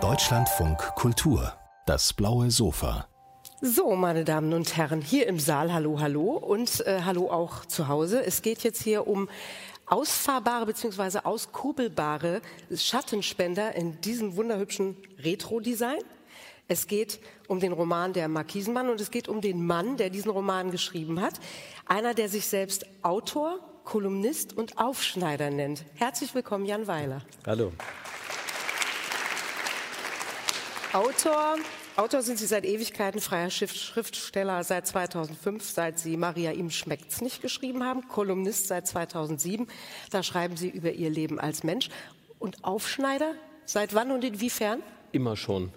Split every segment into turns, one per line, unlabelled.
Deutschlandfunk Kultur, das blaue Sofa.
So, meine Damen und Herren, hier im Saal, hallo, hallo und äh, hallo auch zu Hause. Es geht jetzt hier um ausfahrbare bzw. auskurbelbare Schattenspender in diesem wunderhübschen Retro-Design. Es geht um den Roman Der Markisenmann und es geht um den Mann, der diesen Roman geschrieben hat. Einer, der sich selbst Autor, Kolumnist und Aufschneider nennt. Herzlich willkommen, Jan Weiler.
Hallo.
Autor, Autor sind Sie seit Ewigkeiten, freier Schriftsteller seit 2005, seit Sie Maria ihm schmeckt's nicht geschrieben haben, Kolumnist seit 2007. Da schreiben Sie über Ihr Leben als Mensch. Und Aufschneider, seit wann und inwiefern?
Immer schon.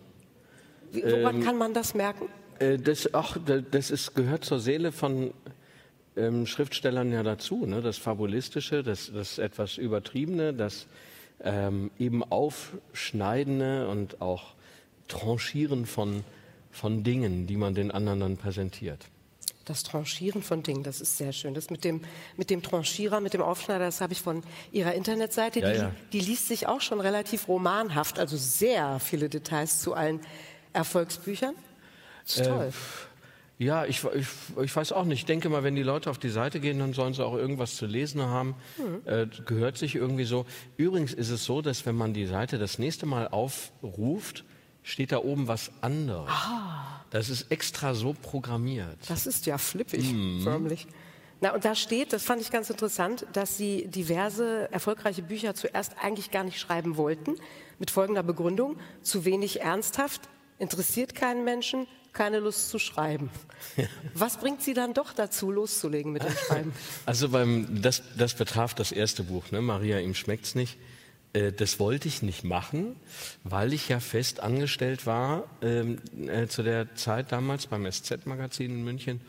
Wie, woran ähm, kann man das merken?
Äh, das, ach, das ist, gehört zur Seele von ähm, Schriftstellern ja dazu. Ne? Das Fabulistische, das, das etwas Übertriebene, das ähm, eben Aufschneidende und auch Tranchieren von, von Dingen, die man den anderen dann präsentiert.
Das Tranchieren von Dingen, das ist sehr schön. Das mit dem, mit dem Tranchierer, mit dem Aufschneider, das habe ich von Ihrer Internetseite.
Ja,
die,
ja.
die liest sich auch schon relativ romanhaft, also sehr viele Details zu allen Erfolgsbüchern. Das ist
Äh,
toll.
Ja, ich, ich, ich weiß auch nicht. Ich denke mal, wenn die Leute auf die Seite gehen, dann sollen sie auch irgendwas zu lesen haben. Äh, gehört sich irgendwie so. Übrigens ist es so, dass wenn man die Seite das nächste Mal aufruft, steht da oben was anderes. Das ist extra so programmiert.
Das ist ja flippig,
Mhm.
förmlich. Na, und da steht, das fand ich ganz interessant, dass Sie diverse erfolgreiche Bücher zuerst eigentlich gar nicht schreiben wollten, mit folgender Begründung, zu wenig ernsthaft, interessiert keinen Menschen, keine Lust zu schreiben. Was bringt Sie dann doch dazu, loszulegen mit dem Schreiben?
Also beim, das, das betraf das erste Buch, ne? Maria, ihm schmeckt's nicht. Äh, Das wollte ich nicht machen, weil ich ja fest angestellt war ähm, äh, zu der Zeit damals beim SZ-Magazin in München.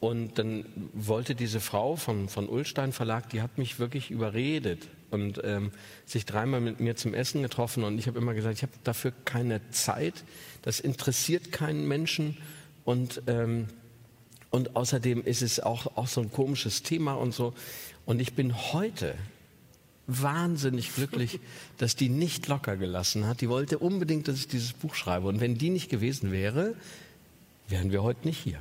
Und dann wollte diese Frau von, von Ullstein Verlag, die hat mich wirklich überredet und ähm, sich dreimal mit mir zum Essen getroffen. Und ich habe immer gesagt, ich habe dafür keine Zeit, das interessiert keinen Menschen. Und, ähm, und außerdem ist es auch, auch so ein komisches Thema und so. Und ich bin heute wahnsinnig glücklich, dass die nicht locker gelassen hat. Die wollte unbedingt, dass ich dieses Buch schreibe. Und wenn die nicht gewesen wäre, wären wir heute nicht hier.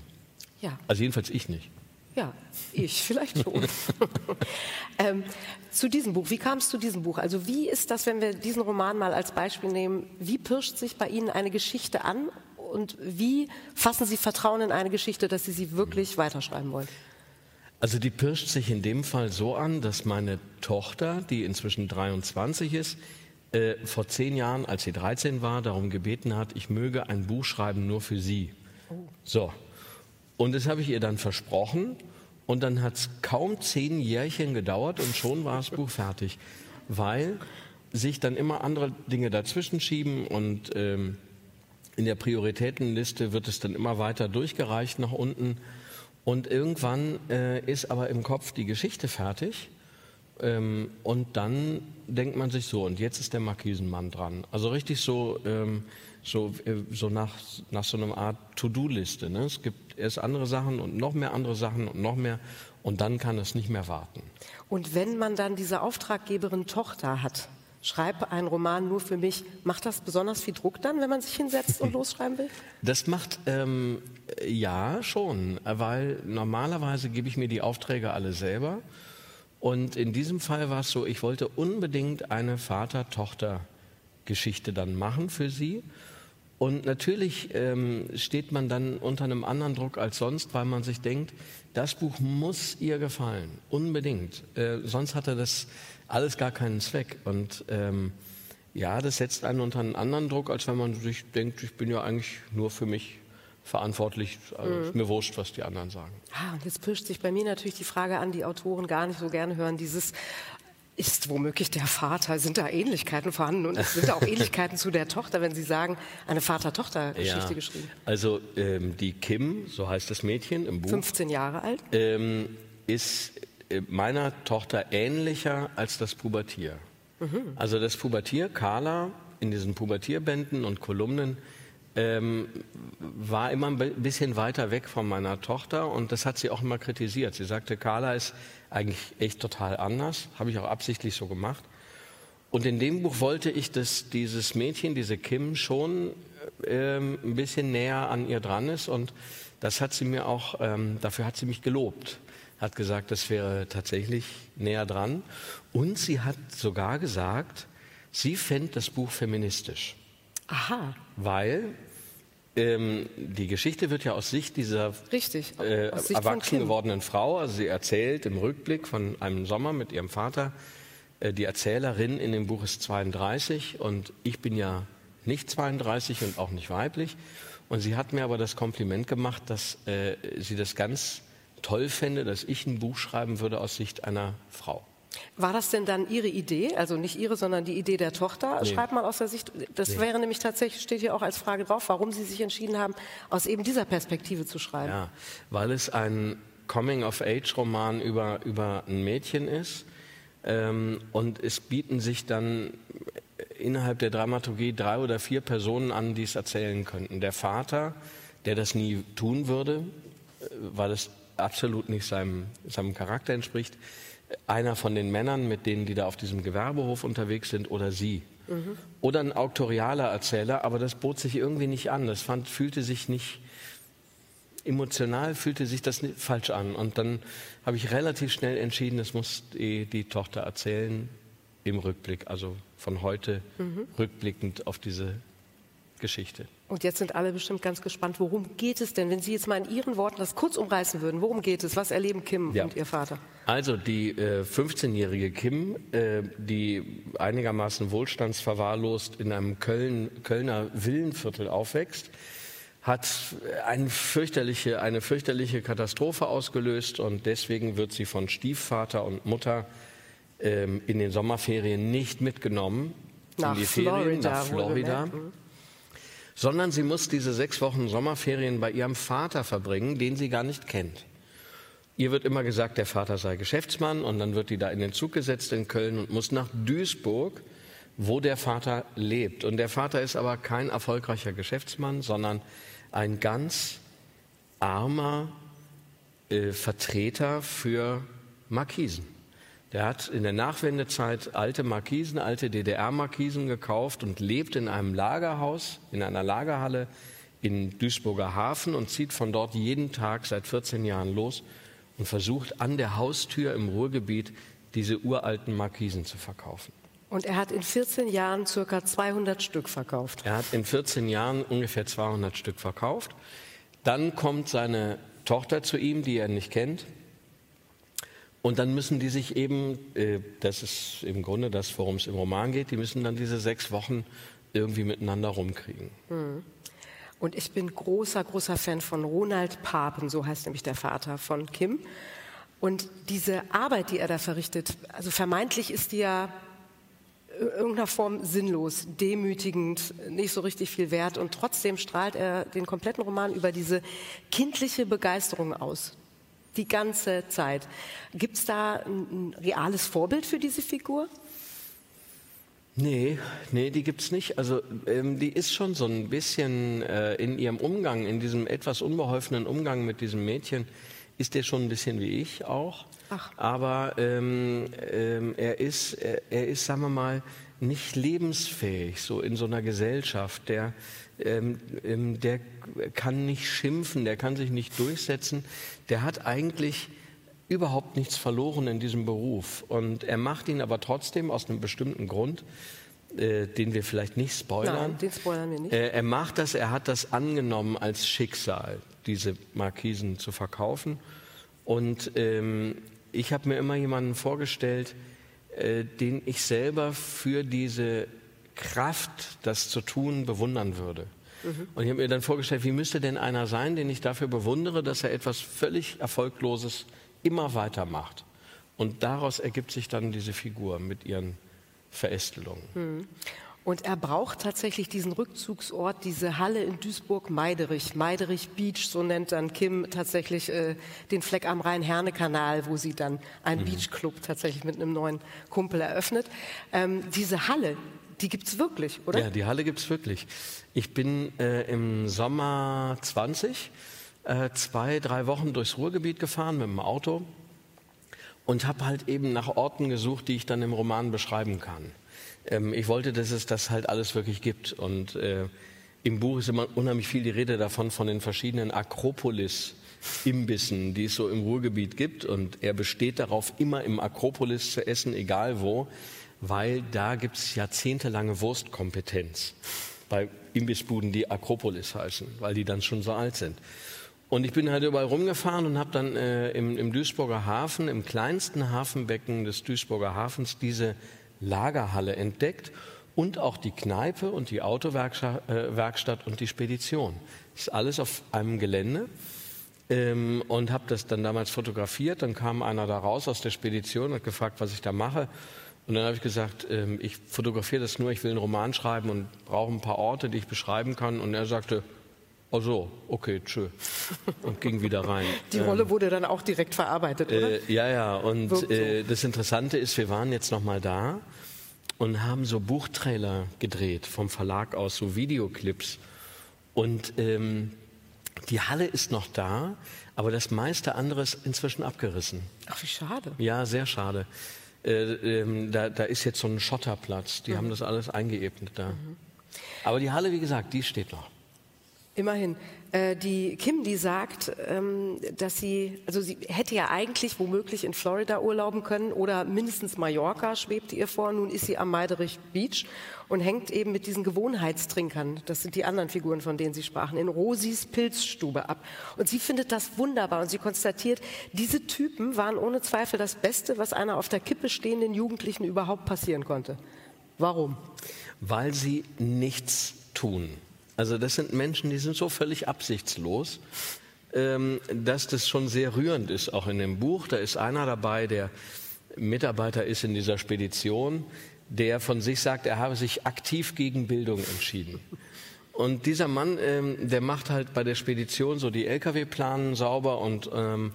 Ja,
Also jedenfalls ich nicht.
Ja, ich vielleicht schon. ähm, zu diesem Buch, wie kam es zu diesem Buch? Also wie ist das, wenn wir diesen Roman mal als Beispiel nehmen, wie pirscht sich bei Ihnen eine Geschichte an und wie fassen Sie Vertrauen in eine Geschichte, dass Sie sie wirklich weiterschreiben wollen?
Also die pirscht sich in dem Fall so an, dass meine Tochter, die inzwischen 23 ist, äh, vor zehn Jahren, als sie 13 war, darum gebeten hat, ich möge ein Buch schreiben nur für sie. So. Und das habe ich ihr dann versprochen. Und dann hat es kaum zehn Jährchen gedauert und schon war das Buch fertig. Weil sich dann immer andere Dinge dazwischen schieben und ähm, in der Prioritätenliste wird es dann immer weiter durchgereicht nach unten. Und irgendwann äh, ist aber im Kopf die Geschichte fertig. Ähm, und dann denkt man sich so, und jetzt ist der Markisenmann dran. Also richtig so, ähm, so, äh, so nach, nach so einer Art To-Do-Liste. Ne? Es gibt erst andere Sachen und noch mehr andere Sachen und noch mehr. Und dann kann es nicht mehr warten.
Und wenn man dann diese Auftraggeberin Tochter hat, schreibe einen Roman nur für mich, macht das besonders viel Druck dann, wenn man sich hinsetzt und losschreiben will?
Das macht ähm, ja schon, weil normalerweise gebe ich mir die Aufträge alle selber. Und in diesem Fall war es so, ich wollte unbedingt eine Vater-Tochter-Geschichte dann machen für sie. Und natürlich ähm, steht man dann unter einem anderen Druck als sonst, weil man sich denkt, das Buch muss ihr gefallen, unbedingt. Äh, sonst hatte das alles gar keinen Zweck. Und ähm, ja, das setzt einen unter einen anderen Druck, als wenn man sich denkt, ich bin ja eigentlich nur für mich verantwortlich. Also ist mir wurscht, was die anderen sagen.
Ah, und jetzt pirscht sich bei mir natürlich die Frage an, die Autoren gar nicht so gerne hören, dieses ist womöglich der Vater, sind da Ähnlichkeiten vorhanden und es sind da auch Ähnlichkeiten zu der Tochter, wenn Sie sagen, eine Vater-Tochter-Geschichte geschrieben.
Also ähm, die Kim, so heißt das Mädchen im Buch,
15 Jahre alt.
ähm, ist äh, meiner Tochter ähnlicher als das Pubertier. Also das Pubertier, Carla, in diesen Pubertierbänden und Kolumnen, ähm, war immer ein bi- bisschen weiter weg von meiner Tochter und das hat sie auch immer kritisiert. Sie sagte, Carla ist eigentlich echt total anders, habe ich auch absichtlich so gemacht. Und in dem Buch wollte ich, dass dieses Mädchen, diese Kim, schon ähm, ein bisschen näher an ihr dran ist. Und das hat sie mir auch, ähm, dafür hat sie mich gelobt. Hat gesagt, das wäre tatsächlich näher dran. Und sie hat sogar gesagt, sie fände das Buch feministisch.
Aha.
Weil ähm, die Geschichte wird ja aus Sicht dieser
Richtig,
äh,
Sicht
erwachsen gewordenen Frau, also sie erzählt im Rückblick von einem Sommer mit ihrem Vater, äh, die Erzählerin in dem Buch ist 32 und ich bin ja nicht 32 und auch nicht weiblich. Und sie hat mir aber das Kompliment gemacht, dass äh, sie das ganz toll fände, dass ich ein Buch schreiben würde aus Sicht einer Frau.
War das denn dann Ihre Idee, also nicht Ihre, sondern die Idee der Tochter?
Nee.
Schreibt mal aus der Sicht, das wäre nämlich tatsächlich, steht hier auch als Frage drauf, warum Sie sich entschieden haben, aus eben dieser Perspektive zu schreiben.
Ja, weil es ein Coming-of-Age-Roman über, über ein Mädchen ist. Ähm, und es bieten sich dann innerhalb der Dramaturgie drei oder vier Personen an, die es erzählen könnten. Der Vater, der das nie tun würde, äh, weil es absolut nicht seinem, seinem Charakter entspricht. Einer von den Männern, mit denen, die da auf diesem Gewerbehof unterwegs sind, oder sie. Oder ein auktorialer Erzähler, aber das bot sich irgendwie nicht an. Das fand, fühlte sich nicht, emotional fühlte sich das nicht falsch an. Und dann habe ich relativ schnell entschieden, das muss die, die Tochter erzählen im Rückblick, also von heute rückblickend auf diese Geschichte.
Und jetzt sind alle bestimmt ganz gespannt, worum geht es denn? Wenn Sie jetzt mal in Ihren Worten das kurz umreißen würden, worum geht es? Was erleben Kim
Ja.
und Ihr Vater?
Also die äh, 15-jährige Kim, äh, die einigermaßen wohlstandsverwahrlost in einem Köln, Kölner Villenviertel aufwächst, hat eine fürchterliche, eine fürchterliche Katastrophe ausgelöst und deswegen wird sie von Stiefvater und Mutter ähm, in den Sommerferien nicht mitgenommen
Nach
in die Ferien
Florida,
nach Florida. Sondern sie muss diese sechs Wochen Sommerferien bei ihrem Vater verbringen, den sie gar nicht kennt. Ihr wird immer gesagt, der Vater sei Geschäftsmann und dann wird die da in den Zug gesetzt in Köln und muss nach Duisburg, wo der Vater lebt. Und der Vater ist aber kein erfolgreicher Geschäftsmann, sondern ein ganz armer äh, Vertreter für Markisen. Der hat in der Nachwendezeit alte Markisen, alte DDR-Markisen gekauft und lebt in einem Lagerhaus, in einer Lagerhalle in Duisburger Hafen und zieht von dort jeden Tag seit 14 Jahren los und versucht an der Haustür im Ruhrgebiet diese uralten Markisen zu verkaufen.
Und er hat in 14 Jahren circa 200 Stück verkauft.
Er hat in 14 Jahren ungefähr 200 Stück verkauft. Dann kommt seine Tochter zu ihm, die er nicht kennt. Und dann müssen die sich eben, äh, das ist im Grunde das, worum es im Roman geht, die müssen dann diese sechs Wochen irgendwie miteinander rumkriegen.
Und ich bin großer, großer Fan von Ronald Papen, so heißt nämlich der Vater von Kim. Und diese Arbeit, die er da verrichtet, also vermeintlich ist die ja in irgendeiner Form sinnlos, demütigend, nicht so richtig viel wert. Und trotzdem strahlt er den kompletten Roman über diese kindliche Begeisterung aus. Die ganze Zeit. Gibt es da ein, ein reales Vorbild für diese Figur?
Nee, nee, die gibt's nicht. Also ähm, die ist schon so ein bisschen äh, in ihrem Umgang, in diesem etwas unbeholfenen Umgang mit diesem Mädchen, ist der schon ein bisschen wie ich auch.
Ach.
Aber ähm, ähm, er ist, er, er ist, sagen wir mal, nicht lebensfähig so in so einer Gesellschaft. Der, ähm, ähm, der kann nicht schimpfen, der kann sich nicht durchsetzen. Der hat eigentlich überhaupt nichts verloren in diesem Beruf. Und er macht ihn aber trotzdem aus einem bestimmten Grund, äh, den wir vielleicht nicht spoilern.
Nein, den spoilern wir nicht.
Äh, er macht das, er hat das angenommen als Schicksal, diese Markisen zu verkaufen. Und ähm, ich habe mir immer jemanden vorgestellt, äh, den ich selber für diese Kraft, das zu tun, bewundern würde. Und ich habe mir dann vorgestellt, wie müsste denn einer sein, den ich dafür bewundere, dass er etwas völlig Erfolgloses immer weitermacht. Und daraus ergibt sich dann diese Figur mit ihren Verästelungen.
Und er braucht tatsächlich diesen Rückzugsort, diese Halle in Duisburg-Meiderich, Meiderich Beach, so nennt dann Kim tatsächlich äh, den Fleck am Rhein-Herne-Kanal, wo sie dann einen Beachclub tatsächlich mit einem neuen Kumpel eröffnet. Ähm, diese Halle, die gibt's wirklich, oder?
Ja, die Halle gibt's wirklich. Ich bin äh, im Sommer 20 äh, zwei, drei Wochen durchs Ruhrgebiet gefahren mit dem Auto und habe halt eben nach Orten gesucht, die ich dann im Roman beschreiben kann. ähm, ich wollte, dass es das halt alles wirklich gibt. Und äh, im Buch ist immer unheimlich viel die Rede davon, von den verschiedenen Akropolis-Imbissen, die es so im Ruhrgebiet gibt. Und er besteht darauf, immer im Akropolis zu essen, egal wo, weil da gibt es jahrzehntelange Wurstkompetenz. Bei Imbissbuden, die Akropolis heißen, weil die dann schon so alt sind. Und ich bin halt überall rumgefahren und habe dann äh, im, im Duisburger Hafen, im kleinsten Hafenbecken des Duisburger Hafens, diese Lagerhalle entdeckt und auch die Kneipe und die Autowerkstatt äh, und die Spedition. Das ist alles auf einem Gelände. Ähm, und habe das dann damals fotografiert. Dann kam einer da raus aus der Spedition und hat gefragt, was ich da mache. Und dann habe ich gesagt, ähm, ich fotografiere das nur, ich will einen Roman schreiben und brauche ein paar Orte, die ich beschreiben kann. Und er sagte, oh so, okay, tschö. Und ging wieder rein.
Die Rolle ähm, wurde dann auch direkt verarbeitet, oder?
Äh, ja, ja. Und äh, das Interessante ist, wir waren jetzt nochmal da und haben so Buchtrailer gedreht vom Verlag aus, so Videoclips. Und ähm, die Halle ist noch da, aber das meiste andere ist inzwischen abgerissen.
Ach, wie schade.
Ja, sehr schade. Äh, ähm, da, da, ist jetzt so ein Schotterplatz. Die mhm. haben das alles eingeebnet da. Mhm. Aber die Halle, wie gesagt, die steht noch.
Immerhin. Äh, die Kim, die sagt, ähm, dass sie, also sie hätte ja eigentlich womöglich in Florida urlauben können oder mindestens Mallorca schwebte ihr vor. Nun ist sie am Meiderich Beach und hängt eben mit diesen Gewohnheitstrinkern, das sind die anderen Figuren, von denen Sie sprachen, in Rosis Pilzstube ab. Und sie findet das wunderbar und sie konstatiert, diese Typen waren ohne Zweifel das Beste, was einer auf der Kippe stehenden Jugendlichen überhaupt passieren konnte. Warum?
Weil sie nichts tun. Also das sind Menschen, die sind so völlig absichtslos, ähm, dass das schon sehr rührend ist, auch in dem Buch. Da ist einer dabei, der Mitarbeiter ist in dieser Spedition, der von sich sagt, er habe sich aktiv gegen Bildung entschieden. Und dieser Mann, ähm, der macht halt bei der Spedition so die Lkw-Planen sauber und, ähm,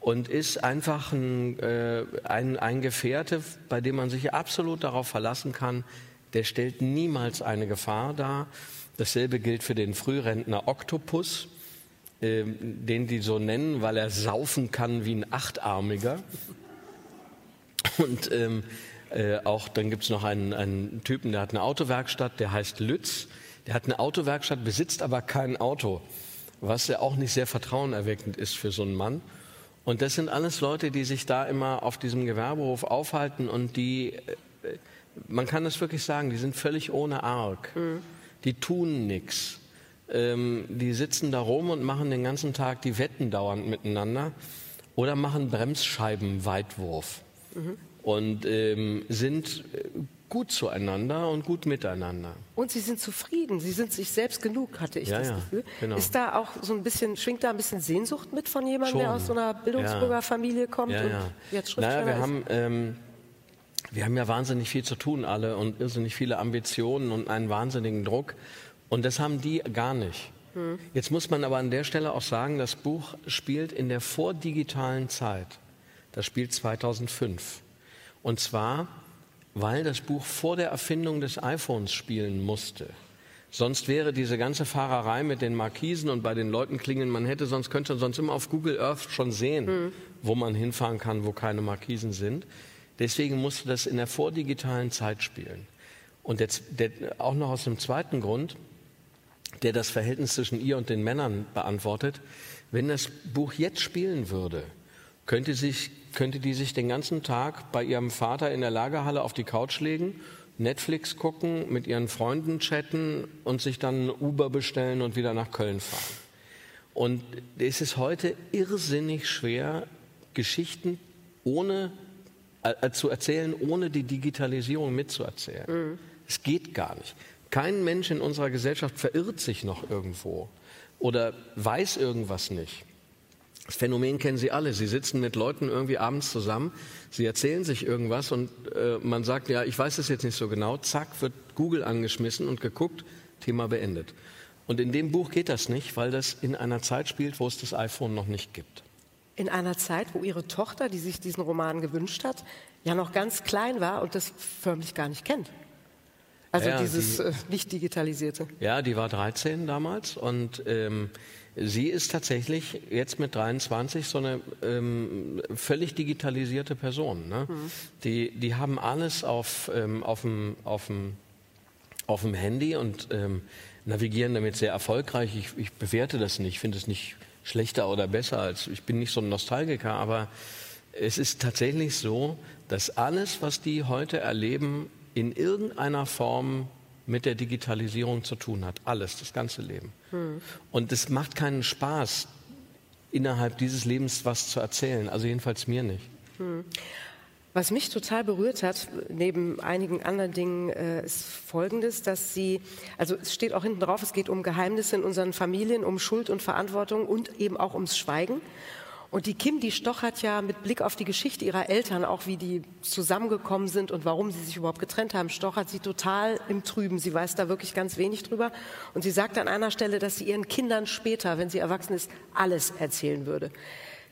und ist einfach ein, äh, ein, ein Gefährte, bei dem man sich absolut darauf verlassen kann, der stellt niemals eine Gefahr dar. Dasselbe gilt für den Frührentner Oktopus, äh, den die so nennen, weil er saufen kann wie ein Achtarmiger. Und ähm, äh, auch dann gibt es noch einen, einen Typen, der hat eine Autowerkstatt, der heißt Lütz. Der hat eine Autowerkstatt, besitzt aber kein Auto, was ja auch nicht sehr vertrauenerweckend ist für so einen Mann. Und das sind alles Leute, die sich da immer auf diesem Gewerbehof aufhalten und die, äh, man kann das wirklich sagen, die sind völlig ohne Arg. Mhm die tun nichts. Ähm, die sitzen da rum und machen den ganzen Tag die Wetten dauernd miteinander oder machen Bremsscheibenweitwurf mhm. und ähm, sind äh, gut zueinander und gut miteinander.
Und sie sind zufrieden, sie sind sich selbst genug, hatte ich ja, das ja, Gefühl. Genau. Ist da auch so ein bisschen, schwingt da ein bisschen Sehnsucht mit von jemandem, Schon. der aus so einer Bildungsbürgerfamilie kommt
ja,
und
jetzt Schriftsteller naja, wir ist? haben ähm, wir haben ja wahnsinnig viel zu tun alle und irrsinnig viele Ambitionen und einen wahnsinnigen Druck. Und das haben die gar nicht. Hm. Jetzt muss man aber an der Stelle auch sagen, das Buch spielt in der vordigitalen Zeit. Das spielt 2005. Und zwar, weil das Buch vor der Erfindung des iPhones spielen musste. Sonst wäre diese ganze Fahrerei mit den Markisen und bei den Leuten klingeln, man hätte sonst könnte sonst immer auf Google Earth schon sehen, hm. wo man hinfahren kann, wo keine Markisen sind. Deswegen musste das in der vordigitalen Zeit spielen. Und der, der, auch noch aus einem zweiten Grund, der das Verhältnis zwischen ihr und den Männern beantwortet. Wenn das Buch jetzt spielen würde, könnte, sich, könnte die sich den ganzen Tag bei ihrem Vater in der Lagerhalle auf die Couch legen, Netflix gucken, mit ihren Freunden chatten und sich dann Uber bestellen und wieder nach Köln fahren. Und es ist heute irrsinnig schwer, Geschichten ohne äh, zu erzählen, ohne die Digitalisierung mitzuerzählen. Mhm. Es geht gar nicht. Kein Mensch in unserer Gesellschaft verirrt sich noch irgendwo oder weiß irgendwas nicht. Das Phänomen kennen Sie alle. Sie sitzen mit Leuten irgendwie abends zusammen, sie erzählen sich irgendwas und äh, man sagt, ja, ich weiß es jetzt nicht so genau. Zack, wird Google angeschmissen und geguckt, Thema beendet. Und in dem Buch geht das nicht, weil das in einer Zeit spielt, wo es das iPhone noch nicht gibt
in einer Zeit, wo ihre Tochter, die sich diesen Roman gewünscht hat, ja noch ganz klein war und das förmlich gar nicht kennt. Also ja, dieses die, äh, nicht digitalisierte.
Ja, die war 13 damals und ähm, sie ist tatsächlich jetzt mit 23 so eine ähm, völlig digitalisierte Person. Ne? Mhm. Die, die haben alles auf, ähm, auf, dem, auf, dem, auf dem Handy und ähm, navigieren damit sehr erfolgreich. Ich, ich bewerte das nicht, finde es nicht schlechter oder besser als ich bin nicht so ein Nostalgiker, aber es ist tatsächlich so, dass alles, was die heute erleben, in irgendeiner Form mit der Digitalisierung zu tun hat. Alles, das ganze Leben. Hm. Und es macht keinen Spaß, innerhalb dieses Lebens was zu erzählen. Also jedenfalls mir nicht. Hm.
Was mich total berührt hat, neben einigen anderen Dingen, äh, ist Folgendes, dass Sie, also es steht auch hinten drauf, es geht um Geheimnisse in unseren Familien, um Schuld und Verantwortung und eben auch ums Schweigen. Und die Kim, die stochert ja mit Blick auf die Geschichte ihrer Eltern, auch wie die zusammengekommen sind und warum sie sich überhaupt getrennt haben, stochert sie total im Trüben. Sie weiß da wirklich ganz wenig drüber. Und sie sagt an einer Stelle, dass sie ihren Kindern später, wenn sie erwachsen ist, alles erzählen würde.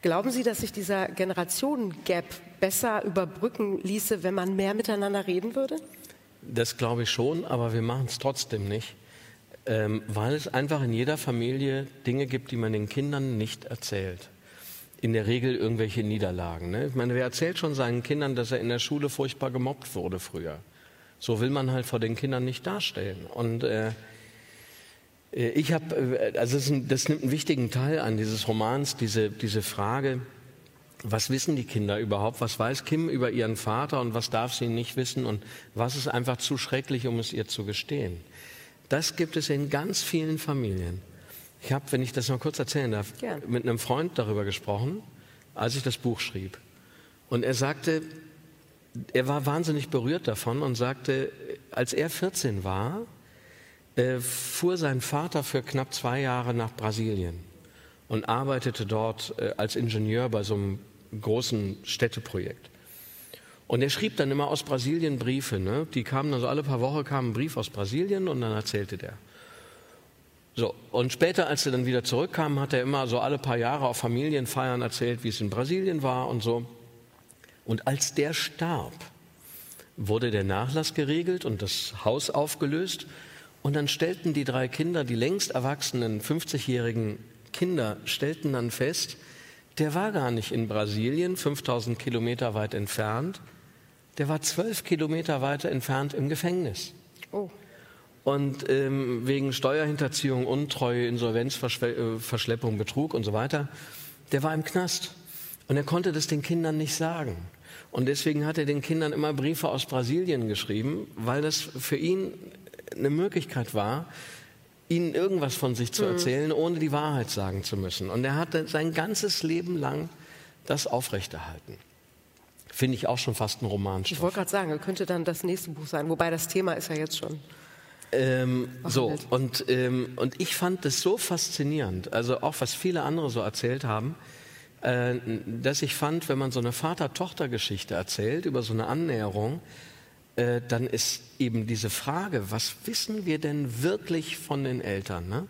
Glauben Sie, dass sich dieser Generationengap besser überbrücken ließe, wenn man mehr miteinander reden würde?
Das glaube ich schon, aber wir machen es trotzdem nicht, ähm, weil es einfach in jeder Familie Dinge gibt, die man den Kindern nicht erzählt in der Regel irgendwelche Niederlagen. Ne? Ich meine, wer erzählt schon seinen Kindern, dass er in der Schule furchtbar gemobbt wurde früher? So will man halt vor den Kindern nicht darstellen. Und äh, ich habe, äh, also das, ein, das, nimmt einen wichtigen Teil an dieses Romans, diese, diese Frage, was wissen die Kinder überhaupt? Was weiß Kim über ihren Vater und was darf sie nicht wissen? Und was ist einfach zu schrecklich, um es ihr zu gestehen? Das gibt es in ganz vielen Familien. Ich habe, wenn ich das noch kurz erzählen darf, Gern. mit einem Freund darüber gesprochen, als ich das Buch schrieb. Und er sagte, er war wahnsinnig berührt davon und sagte, als er 14 war, äh, fuhr sein Vater für knapp zwei Jahre nach Brasilien und arbeitete dort äh, als Ingenieur bei so einem großen Städteprojekt. Und er schrieb dann immer aus Brasilien Briefe. Ne? Die kamen also alle paar Wochen kam ein Brief aus Brasilien und dann erzählte der. So, und später, als er dann wieder zurückkam, hat er immer so alle paar Jahre auf Familienfeiern erzählt, wie es in Brasilien war und so. Und als der starb, wurde der Nachlass geregelt und das Haus aufgelöst. Und dann stellten die drei Kinder, die längst erwachsenen 50-jährigen Kinder, stellten dann fest, der war gar nicht in Brasilien, 5000 Kilometer weit entfernt, der war zwölf Kilometer weiter entfernt im Gefängnis. Oh und ähm, wegen Steuerhinterziehung, Untreue, Insolvenzverschleppung, äh, Betrug und so weiter, der war im Knast. Und er konnte das den Kindern nicht sagen. Und deswegen hat er den Kindern immer Briefe aus Brasilien geschrieben, weil das für ihn eine Möglichkeit war, ihnen irgendwas von sich zu mhm. erzählen, ohne die Wahrheit sagen zu müssen. Und er hatte sein ganzes Leben lang das aufrechterhalten. Finde ich auch schon fast ein Roman.
Ich wollte gerade sagen, könnte dann das nächste Buch sein, wobei das Thema ist ja jetzt schon.
Ähm, so, und, ähm, und ich fand das so faszinierend, also auch was viele andere so erzählt haben, äh, dass ich fand, wenn man so eine Vater-Tochter-Geschichte erzählt über so eine Annäherung, äh, dann ist eben diese Frage, was wissen wir denn wirklich von den Eltern? Ne?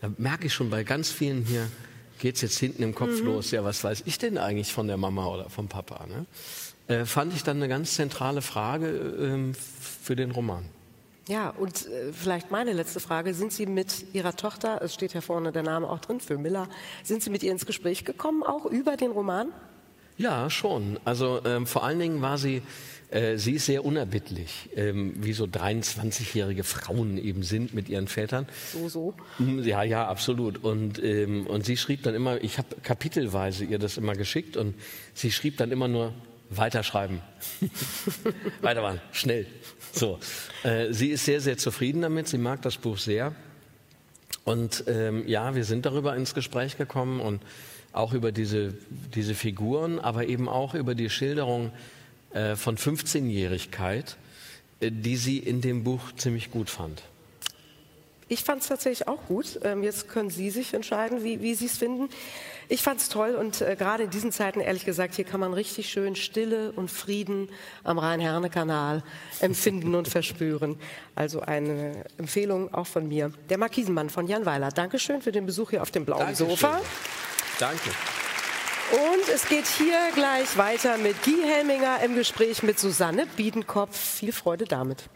Da merke ich schon bei ganz vielen hier, geht es jetzt hinten im Kopf mhm. los, ja, was weiß ich denn eigentlich von der Mama oder vom Papa? Ne? Äh, fand ich dann eine ganz zentrale Frage ähm, für den Roman.
Ja, und äh, vielleicht meine letzte Frage. Sind Sie mit Ihrer Tochter, es steht ja vorne der Name auch drin, für Miller, sind Sie mit ihr ins Gespräch gekommen, auch über den Roman?
Ja, schon. Also ähm, vor allen Dingen war sie, äh, sie ist sehr unerbittlich, ähm, wie so 23-jährige Frauen eben sind mit ihren Vätern.
So, so.
Hm, ja, ja, absolut. Und, ähm, und sie schrieb dann immer, ich habe kapitelweise ihr das immer geschickt und sie schrieb dann immer nur, weiterschreiben. Weitermachen, schnell. So. Äh, sie ist sehr, sehr zufrieden damit. Sie mag das Buch sehr. Und ähm, ja, wir sind darüber ins Gespräch gekommen und auch über diese, diese Figuren, aber eben auch über die Schilderung äh, von 15-Jährigkeit, äh, die sie in dem Buch ziemlich gut fand.
Ich fand es tatsächlich auch gut. Ähm, jetzt können Sie sich entscheiden, wie, wie Sie es finden. Ich fand es toll und äh, gerade in diesen Zeiten, ehrlich gesagt, hier kann man richtig schön Stille und Frieden am Rhein-Herne-Kanal empfinden und verspüren. Also eine Empfehlung auch von mir. Der Markisenmann von Jan Weiler. Dankeschön für den Besuch hier auf dem blauen Dankeschön. Sofa.
Danke.
Und es geht hier gleich weiter mit Guy Helminger im Gespräch mit Susanne Biedenkopf. Viel Freude damit.